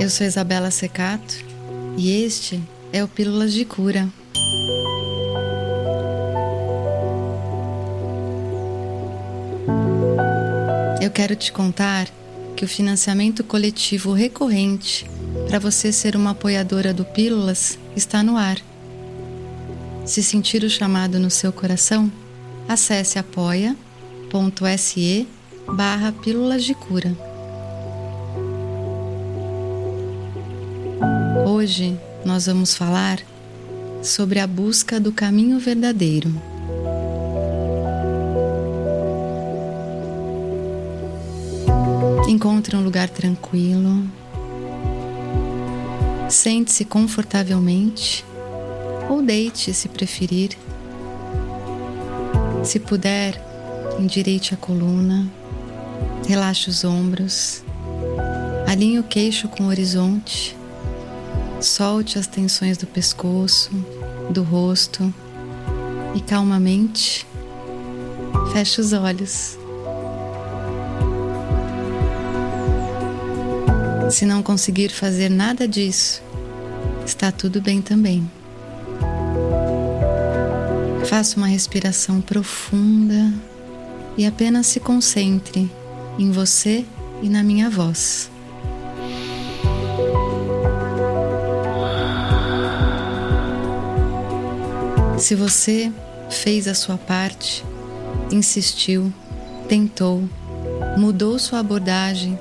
Eu sou Isabela Secato e este é o Pílulas de Cura. Eu quero te contar que o financiamento coletivo recorrente para você ser uma apoiadora do Pílulas está no ar. Se sentir o chamado no seu coração, acesse apoia.se barra Pílulas de Cura. Hoje nós vamos falar sobre a busca do caminho verdadeiro. Encontre um lugar tranquilo, sente-se confortavelmente ou deite se preferir. Se puder, endireite a coluna, relaxe os ombros, alinhe o queixo com o horizonte Solte as tensões do pescoço, do rosto e calmamente feche os olhos. Se não conseguir fazer nada disso, está tudo bem também. Faça uma respiração profunda e apenas se concentre em você e na minha voz. Se você fez a sua parte, insistiu, tentou, mudou sua abordagem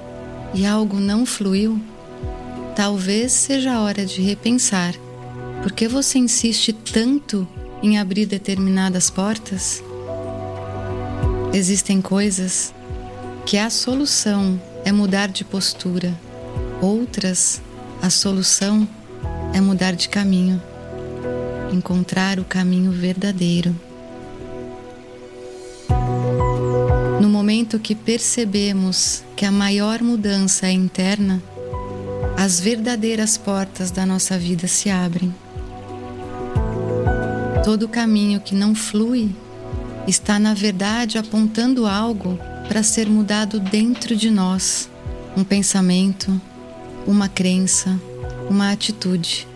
e algo não fluiu, talvez seja a hora de repensar. Por que você insiste tanto em abrir determinadas portas? Existem coisas que a solução é mudar de postura, outras, a solução é mudar de caminho encontrar o caminho verdadeiro. No momento que percebemos que a maior mudança é interna, as verdadeiras portas da nossa vida se abrem. Todo caminho que não flui está, na verdade, apontando algo para ser mudado dentro de nós um pensamento, uma crença, uma atitude.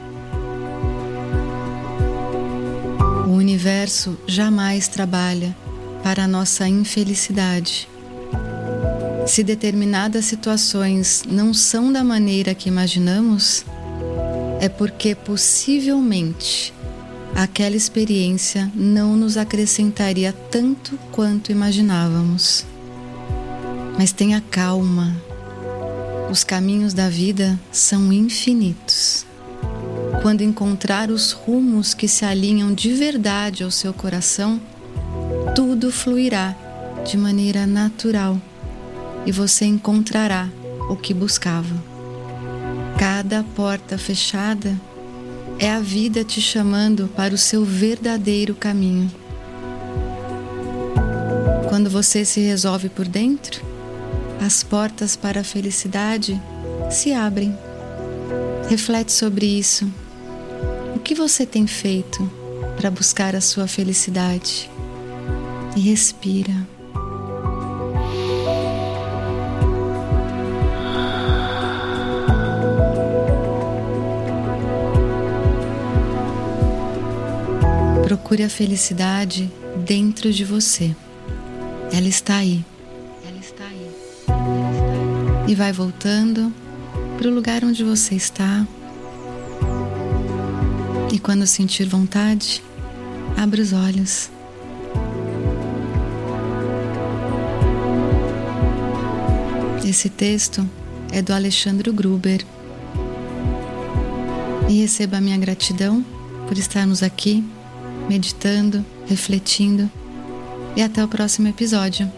Universo jamais trabalha para nossa infelicidade. Se determinadas situações não são da maneira que imaginamos, é porque possivelmente aquela experiência não nos acrescentaria tanto quanto imaginávamos. Mas tenha calma, os caminhos da vida são infinitos quando encontrar os rumos que se alinham de verdade ao seu coração, tudo fluirá de maneira natural e você encontrará o que buscava. Cada porta fechada é a vida te chamando para o seu verdadeiro caminho. Quando você se resolve por dentro, as portas para a felicidade se abrem. Reflete sobre isso que você tem feito para buscar a sua felicidade? E respira. Procure a felicidade dentro de você. Ela está aí. Ela está aí. Ela está aí. E vai voltando para o lugar onde você está. E quando sentir vontade, abra os olhos. Esse texto é do Alexandre Gruber. E receba a minha gratidão por estarmos aqui, meditando, refletindo. E até o próximo episódio.